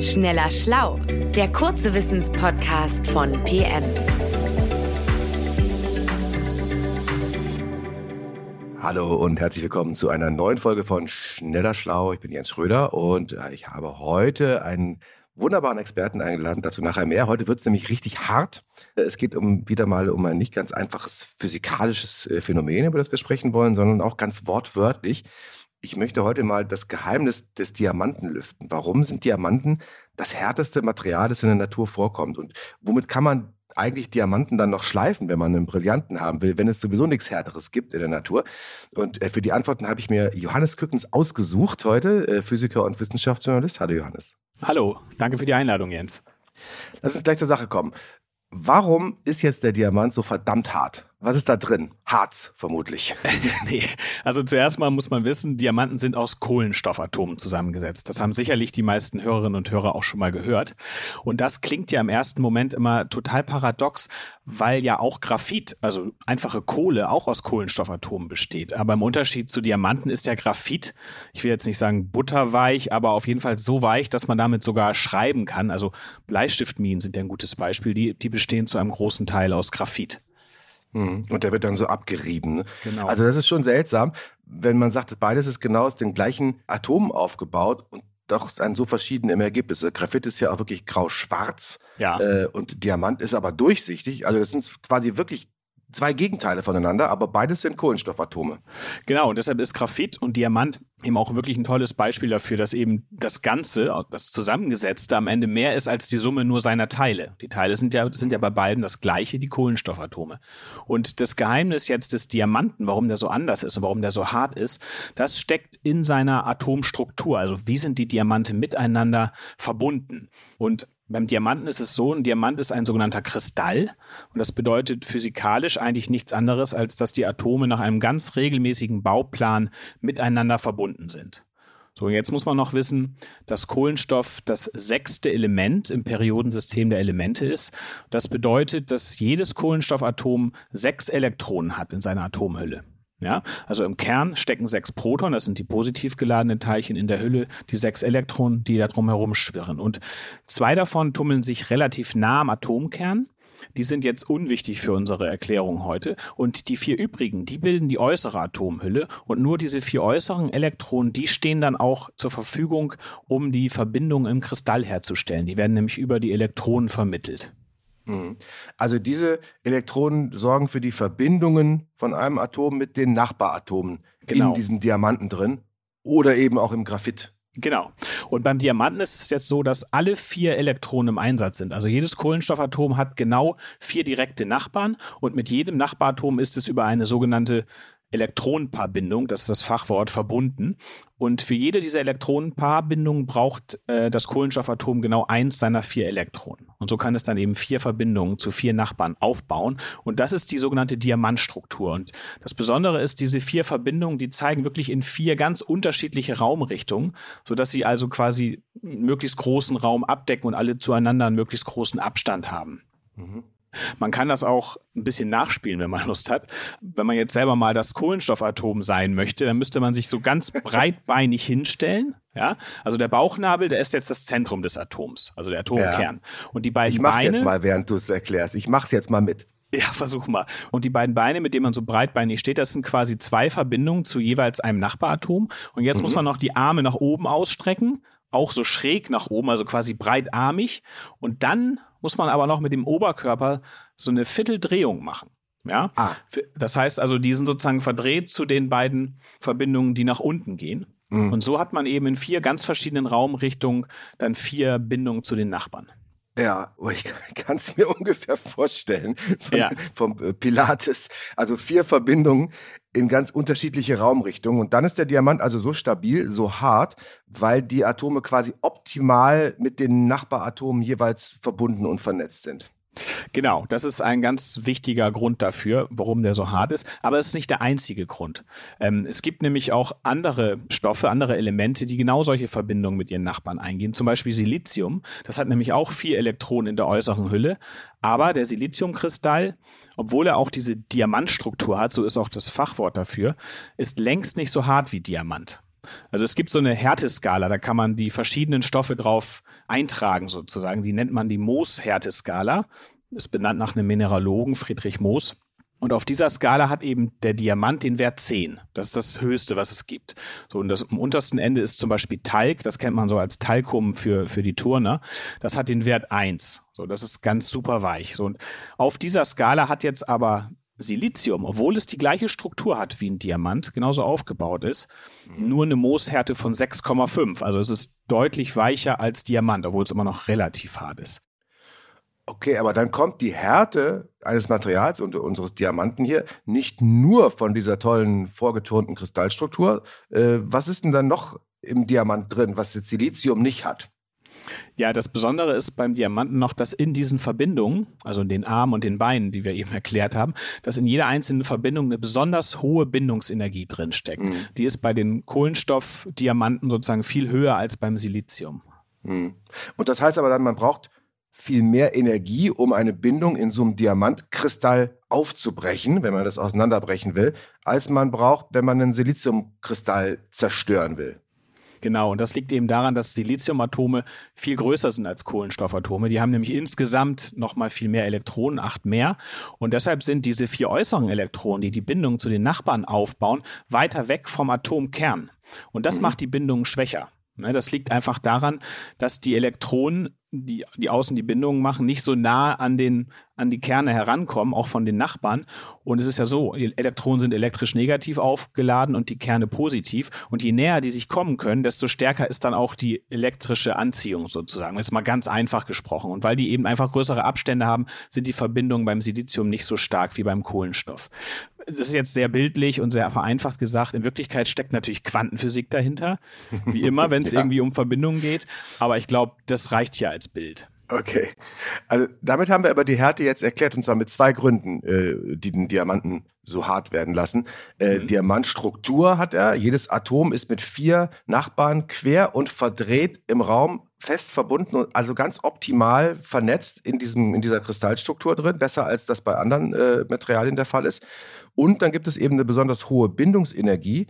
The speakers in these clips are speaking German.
Schneller Schlau, der kurze Wissenspodcast von PM. Hallo und herzlich willkommen zu einer neuen Folge von Schneller Schlau. Ich bin Jens Schröder und äh, ich habe heute einen wunderbaren Experten eingeladen, dazu nachher mehr. Heute wird es nämlich richtig hart. Es geht um wieder mal um ein nicht ganz einfaches physikalisches äh, Phänomen, über das wir sprechen wollen, sondern auch ganz wortwörtlich. Ich möchte heute mal das Geheimnis des Diamanten lüften. Warum sind Diamanten das härteste Material, das in der Natur vorkommt? Und womit kann man eigentlich Diamanten dann noch schleifen, wenn man einen Brillanten haben will, wenn es sowieso nichts Härteres gibt in der Natur? Und äh, für die Antworten habe ich mir Johannes Kückens ausgesucht heute, äh, Physiker und Wissenschaftsjournalist. Hallo Johannes. Hallo, danke für die Einladung, Jens. Lass uns gleich zur Sache kommen. Warum ist jetzt der Diamant so verdammt hart? Was ist da drin? Harz, vermutlich. nee, also zuerst mal muss man wissen, Diamanten sind aus Kohlenstoffatomen zusammengesetzt. Das haben sicherlich die meisten Hörerinnen und Hörer auch schon mal gehört. Und das klingt ja im ersten Moment immer total paradox, weil ja auch Graphit, also einfache Kohle, auch aus Kohlenstoffatomen besteht. Aber im Unterschied zu Diamanten ist ja Graphit, ich will jetzt nicht sagen butterweich, aber auf jeden Fall so weich, dass man damit sogar schreiben kann. Also Bleistiftminen sind ja ein gutes Beispiel. Die, die bestehen zu einem großen Teil aus Graphit. Mhm. Und der wird dann so abgerieben. Ne? Genau. Also das ist schon seltsam, wenn man sagt, beides ist genau aus den gleichen Atomen aufgebaut und doch ein so verschiedene Ergebnis. Graphit ist ja auch wirklich grau-schwarz ja. Äh, und Diamant ist aber durchsichtig. Also das sind quasi wirklich zwei Gegenteile voneinander, aber beides sind Kohlenstoffatome. Genau, und deshalb ist Graphit und Diamant eben auch wirklich ein tolles Beispiel dafür, dass eben das Ganze, das Zusammengesetzte am Ende mehr ist als die Summe nur seiner Teile. Die Teile sind ja, sind ja bei beiden das gleiche, die Kohlenstoffatome. Und das Geheimnis jetzt des Diamanten, warum der so anders ist und warum der so hart ist, das steckt in seiner Atomstruktur. Also wie sind die Diamante miteinander verbunden? Und beim Diamanten ist es so, ein Diamant ist ein sogenannter Kristall und das bedeutet physikalisch eigentlich nichts anderes, als dass die Atome nach einem ganz regelmäßigen Bauplan miteinander verbunden sind. So, jetzt muss man noch wissen, dass Kohlenstoff das sechste Element im Periodensystem der Elemente ist. Das bedeutet, dass jedes Kohlenstoffatom sechs Elektronen hat in seiner Atomhülle. Ja, also im Kern stecken sechs Protonen, das sind die positiv geladenen Teilchen in der Hülle, die sechs Elektronen, die da drumherum schwirren. Und zwei davon tummeln sich relativ nah am Atomkern. Die sind jetzt unwichtig für unsere Erklärung heute. Und die vier übrigen, die bilden die äußere Atomhülle. Und nur diese vier äußeren Elektronen, die stehen dann auch zur Verfügung, um die Verbindung im Kristall herzustellen. Die werden nämlich über die Elektronen vermittelt. Mhm. Also diese Elektronen sorgen für die Verbindungen von einem Atom mit den Nachbaratomen genau. in diesem Diamanten drin oder eben auch im Graphit. Genau. Und beim Diamanten ist es jetzt so, dass alle vier Elektronen im Einsatz sind. Also jedes Kohlenstoffatom hat genau vier direkte Nachbarn und mit jedem Nachbaratom ist es über eine sogenannte Elektronenpaarbindung, das ist das Fachwort, verbunden. Und für jede dieser Elektronenpaarbindungen braucht äh, das Kohlenstoffatom genau eins seiner vier Elektronen. Und so kann es dann eben vier Verbindungen zu vier Nachbarn aufbauen. Und das ist die sogenannte Diamantstruktur. Und das Besondere ist, diese vier Verbindungen, die zeigen wirklich in vier ganz unterschiedliche Raumrichtungen, sodass sie also quasi einen möglichst großen Raum abdecken und alle zueinander einen möglichst großen Abstand haben. Mhm. Man kann das auch ein bisschen nachspielen, wenn man Lust hat. Wenn man jetzt selber mal das Kohlenstoffatom sein möchte, dann müsste man sich so ganz breitbeinig hinstellen. Ja, also der Bauchnabel, der ist jetzt das Zentrum des Atoms, also der Atomkern. Ja. Und die beiden ich mach's Beine, jetzt mal, während du es erklärst. Ich mach's jetzt mal mit. Ja, versuch mal. Und die beiden Beine, mit denen man so breitbeinig steht, das sind quasi zwei Verbindungen zu jeweils einem Nachbaratom. Und jetzt mhm. muss man noch die Arme nach oben ausstrecken, auch so schräg nach oben, also quasi breitarmig. Und dann muss man aber noch mit dem Oberkörper so eine Vierteldrehung machen. Ja, ah. das heißt also, die sind sozusagen verdreht zu den beiden Verbindungen, die nach unten gehen. Mhm. Und so hat man eben in vier ganz verschiedenen Raumrichtungen dann vier Bindungen zu den Nachbarn. Ja, ich kann es mir ungefähr vorstellen von, ja. vom äh, Pilates. Also vier Verbindungen in ganz unterschiedliche Raumrichtungen. Und dann ist der Diamant also so stabil, so hart, weil die Atome quasi optimal mit den Nachbaratomen jeweils verbunden und vernetzt sind. Genau, das ist ein ganz wichtiger Grund dafür, warum der so hart ist. Aber es ist nicht der einzige Grund. Ähm, es gibt nämlich auch andere Stoffe, andere Elemente, die genau solche Verbindungen mit ihren Nachbarn eingehen. Zum Beispiel Silizium. Das hat nämlich auch vier Elektronen in der äußeren Hülle. Aber der Siliziumkristall, obwohl er auch diese Diamantstruktur hat, so ist auch das Fachwort dafür, ist längst nicht so hart wie Diamant. Also es gibt so eine Härteskala, da kann man die verschiedenen Stoffe drauf eintragen sozusagen. Die nennt man die Moos-Härteskala. Ist benannt nach einem Mineralogen, Friedrich Moos. Und auf dieser Skala hat eben der Diamant den Wert 10. Das ist das Höchste, was es gibt. So, und das am untersten Ende ist zum Beispiel Talg. Das kennt man so als Talkum für, für die Turner. Das hat den Wert 1. So, das ist ganz super weich. So, und auf dieser Skala hat jetzt aber Silizium, obwohl es die gleiche Struktur hat wie ein Diamant, genauso aufgebaut ist, nur eine Mooshärte von 6,5. Also es ist deutlich weicher als Diamant, obwohl es immer noch relativ hart ist. Okay, aber dann kommt die Härte eines Materials und unseres Diamanten hier nicht nur von dieser tollen vorgeturnten Kristallstruktur. Äh, was ist denn dann noch im Diamant drin, was jetzt Silizium nicht hat? Ja, das Besondere ist beim Diamanten noch, dass in diesen Verbindungen, also in den Armen und den Beinen, die wir eben erklärt haben, dass in jeder einzelnen Verbindung eine besonders hohe Bindungsenergie drinsteckt. Mhm. Die ist bei den Kohlenstoffdiamanten sozusagen viel höher als beim Silizium. Mhm. Und das heißt aber dann, man braucht viel mehr Energie, um eine Bindung in so einem Diamantkristall aufzubrechen, wenn man das auseinanderbrechen will, als man braucht, wenn man einen Siliziumkristall zerstören will. Genau, und das liegt eben daran, dass Siliziumatome viel größer sind als Kohlenstoffatome. Die haben nämlich insgesamt nochmal viel mehr Elektronen, acht mehr. Und deshalb sind diese vier äußeren Elektronen, die die Bindung zu den Nachbarn aufbauen, weiter weg vom Atomkern. Und das mhm. macht die Bindung schwächer. Ne, das liegt einfach daran, dass die Elektronen die, die außen die Bindungen machen, nicht so nah an den, an die Kerne herankommen, auch von den Nachbarn. Und es ist ja so, die Elektronen sind elektrisch negativ aufgeladen und die Kerne positiv. Und je näher die sich kommen können, desto stärker ist dann auch die elektrische Anziehung sozusagen. Jetzt mal ganz einfach gesprochen. Und weil die eben einfach größere Abstände haben, sind die Verbindungen beim Silizium nicht so stark wie beim Kohlenstoff das ist jetzt sehr bildlich und sehr vereinfacht gesagt. In Wirklichkeit steckt natürlich Quantenphysik dahinter, wie immer, wenn es ja. irgendwie um Verbindungen geht. Aber ich glaube, das reicht ja als Bild. Okay. Also damit haben wir aber die Härte jetzt erklärt und zwar mit zwei Gründen, äh, die den Diamanten so hart werden lassen. Äh, mhm. Diamantstruktur hat er. Jedes Atom ist mit vier Nachbarn quer und verdreht im Raum fest verbunden und also ganz optimal vernetzt in diesem in dieser Kristallstruktur drin, besser als das bei anderen äh, Materialien der Fall ist. Und dann gibt es eben eine besonders hohe Bindungsenergie.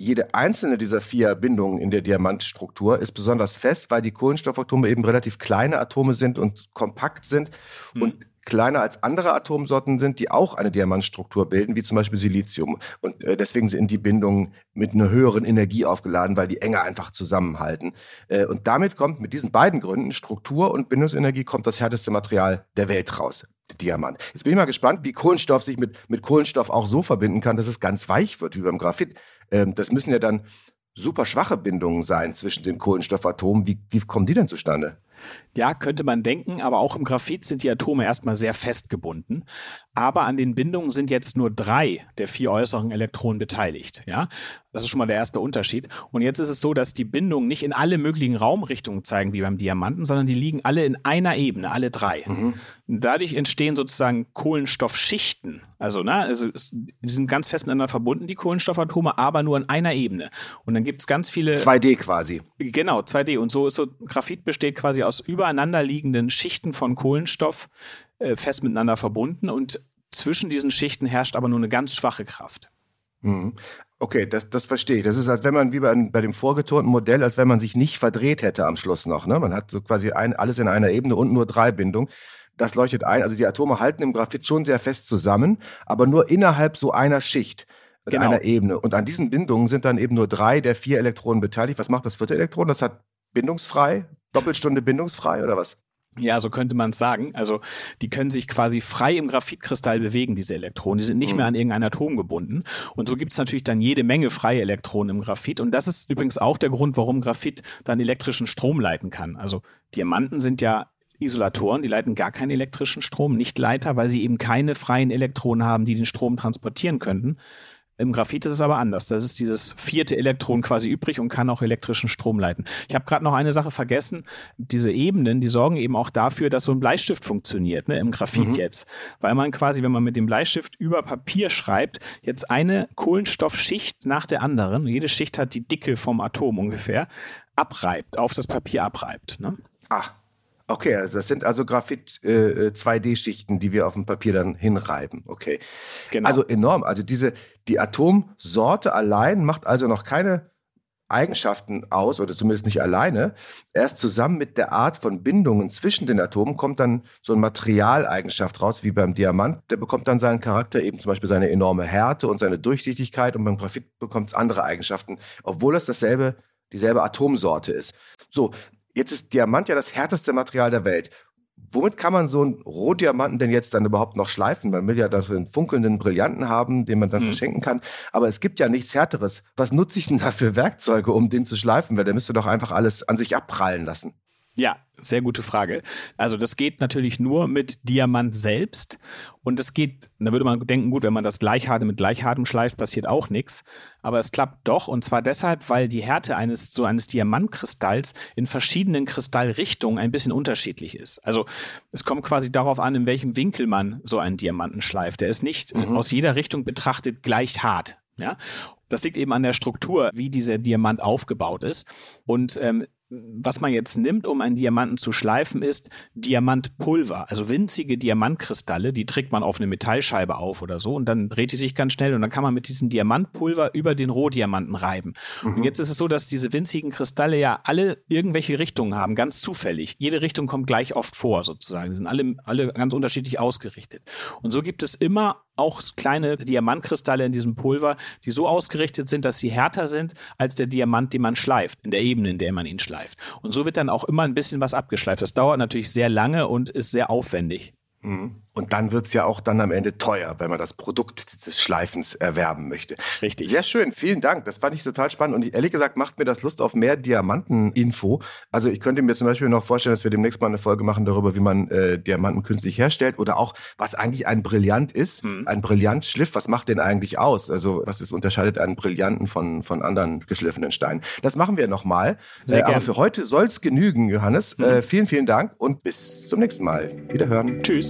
Jede einzelne dieser vier Bindungen in der Diamantstruktur ist besonders fest, weil die Kohlenstoffatome eben relativ kleine Atome sind und kompakt sind mhm. und kleiner als andere Atomsorten sind, die auch eine Diamantstruktur bilden, wie zum Beispiel Silizium. Und äh, deswegen sind die Bindungen mit einer höheren Energie aufgeladen, weil die enger einfach zusammenhalten. Äh, und damit kommt mit diesen beiden Gründen, Struktur und Bindungsenergie, kommt das härteste Material der Welt raus. Diamant. Jetzt bin ich mal gespannt, wie Kohlenstoff sich mit, mit Kohlenstoff auch so verbinden kann, dass es ganz weich wird, wie beim Graphit. Ähm, das müssen ja dann super schwache Bindungen sein zwischen den Kohlenstoffatomen. Wie, wie kommen die denn zustande? Ja, könnte man denken, aber auch im Graphit sind die Atome erstmal sehr festgebunden. Aber an den Bindungen sind jetzt nur drei der vier äußeren Elektronen beteiligt. Ja, das ist schon mal der erste Unterschied. Und jetzt ist es so, dass die Bindungen nicht in alle möglichen Raumrichtungen zeigen wie beim Diamanten, sondern die liegen alle in einer Ebene, alle drei. Mhm. Dadurch entstehen sozusagen Kohlenstoffschichten. Also, ne, also es, die sind ganz fest miteinander verbunden, die Kohlenstoffatome, aber nur in einer Ebene. Und dann gibt es ganz viele. 2D quasi. Genau, 2D. Und so ist so, Graphit besteht quasi aus übereinander liegenden Schichten von Kohlenstoff äh, fest miteinander verbunden und zwischen diesen Schichten herrscht aber nur eine ganz schwache Kraft. Mhm. Okay, das, das verstehe ich. Das ist, als wenn man wie bei, bei dem vorgeturnten Modell, als wenn man sich nicht verdreht hätte am Schluss noch. Ne? Man hat so quasi ein, alles in einer Ebene und nur drei Bindungen. Das leuchtet ein. Also die Atome halten im Graphit schon sehr fest zusammen, aber nur innerhalb so einer Schicht, genau. einer Ebene. Und an diesen Bindungen sind dann eben nur drei der vier Elektronen beteiligt. Was macht das vierte Elektron? Das hat bindungsfrei, Doppelstunde bindungsfrei oder was? Ja, so könnte man es sagen. Also die können sich quasi frei im Graphitkristall bewegen, diese Elektronen. Die sind nicht mhm. mehr an irgendein Atom gebunden. Und so gibt es natürlich dann jede Menge freie Elektronen im Graphit. Und das ist übrigens auch der Grund, warum Graphit dann elektrischen Strom leiten kann. Also Diamanten sind ja Isolatoren, die leiten gar keinen elektrischen Strom, nicht Leiter, weil sie eben keine freien Elektronen haben, die den Strom transportieren könnten. Im Graphit ist es aber anders. Das ist dieses vierte Elektron quasi übrig und kann auch elektrischen Strom leiten. Ich habe gerade noch eine Sache vergessen. Diese Ebenen, die sorgen eben auch dafür, dass so ein Bleistift funktioniert, ne, im Graphit mhm. jetzt. Weil man quasi, wenn man mit dem Bleistift über Papier schreibt, jetzt eine Kohlenstoffschicht nach der anderen, jede Schicht hat die Dicke vom Atom ungefähr, abreibt, auf das Papier abreibt. Ne? Ach, Okay, also das sind also Graphit äh, 2D-Schichten, die wir auf dem Papier dann hinreiben. Okay. Genau. Also enorm. Also diese, die Atomsorte allein macht also noch keine Eigenschaften aus, oder zumindest nicht alleine. Erst zusammen mit der Art von Bindungen zwischen den Atomen kommt dann so eine Materialeigenschaft raus, wie beim Diamant. Der bekommt dann seinen Charakter, eben zum Beispiel seine enorme Härte und seine Durchsichtigkeit und beim Graphit bekommt es andere Eigenschaften, obwohl es dasselbe, dieselbe Atomsorte ist. So, jetzt ist Diamant ja das härteste Material der Welt womit kann man so einen Rohdiamanten denn jetzt dann überhaupt noch schleifen? Man will ja dann einen funkelnden Brillanten haben, den man dann mhm. verschenken kann. Aber es gibt ja nichts Härteres. Was nutze ich denn da für Werkzeuge, um den zu schleifen? Weil der müsste doch einfach alles an sich abprallen lassen. Ja, sehr gute Frage. Also das geht natürlich nur mit Diamant selbst und es geht, da würde man denken, gut, wenn man das Gleichharte mit Gleichhartem schleift, passiert auch nichts, aber es klappt doch und zwar deshalb, weil die Härte eines so eines Diamantkristalls in verschiedenen Kristallrichtungen ein bisschen unterschiedlich ist. Also es kommt quasi darauf an, in welchem Winkel man so einen Diamanten schleift. Der ist nicht mhm. aus jeder Richtung betrachtet gleich hart. Ja, das liegt eben an der Struktur, wie dieser Diamant aufgebaut ist. Und ähm, was man jetzt nimmt, um einen Diamanten zu schleifen, ist Diamantpulver. Also winzige Diamantkristalle, die trägt man auf eine Metallscheibe auf oder so und dann dreht die sich ganz schnell und dann kann man mit diesem Diamantpulver über den Rohdiamanten reiben. Mhm. Und jetzt ist es so, dass diese winzigen Kristalle ja alle irgendwelche Richtungen haben, ganz zufällig. Jede Richtung kommt gleich oft vor, sozusagen. Die sind alle, alle ganz unterschiedlich ausgerichtet. Und so gibt es immer auch kleine Diamantkristalle in diesem Pulver, die so ausgerichtet sind, dass sie härter sind als der Diamant, den man schleift, in der Ebene, in der man ihn schleift. Und so wird dann auch immer ein bisschen was abgeschleift. Das dauert natürlich sehr lange und ist sehr aufwendig. Mhm. Und dann wird's ja auch dann am Ende teuer, wenn man das Produkt des Schleifens erwerben möchte. Richtig. Sehr schön, vielen Dank. Das fand ich total spannend. Und ehrlich gesagt macht mir das Lust auf mehr Diamanten-Info. Also ich könnte mir zum Beispiel noch vorstellen, dass wir demnächst mal eine Folge machen darüber, wie man äh, Diamanten künstlich herstellt oder auch, was eigentlich ein Brillant ist. Mhm. Ein Brillantschliff, was macht den eigentlich aus? Also was ist, unterscheidet einen Brillanten von, von anderen geschliffenen Steinen? Das machen wir nochmal. Äh, aber für heute soll's genügen, Johannes. Mhm. Äh, vielen, vielen Dank und bis zum nächsten Mal. Wiederhören. Tschüss.